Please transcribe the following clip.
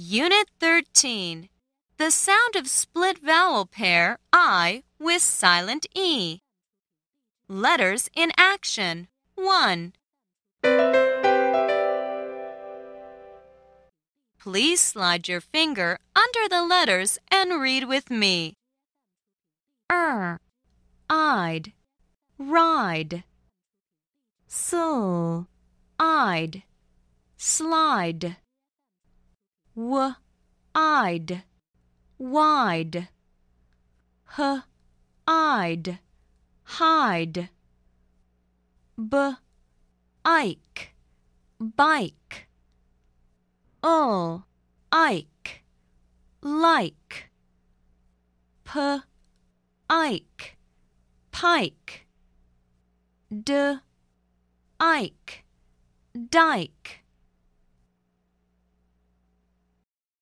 Unit 13. The sound of split vowel pair I with silent E. Letters in action. 1. Please slide your finger under the letters and read with me. Er, I'd, ride. Sul, I'd, slide w, I'd, wide, h, I'd, hide, b, ike, bike, ul, ike, like, p, ike, pike, d, ike, dike.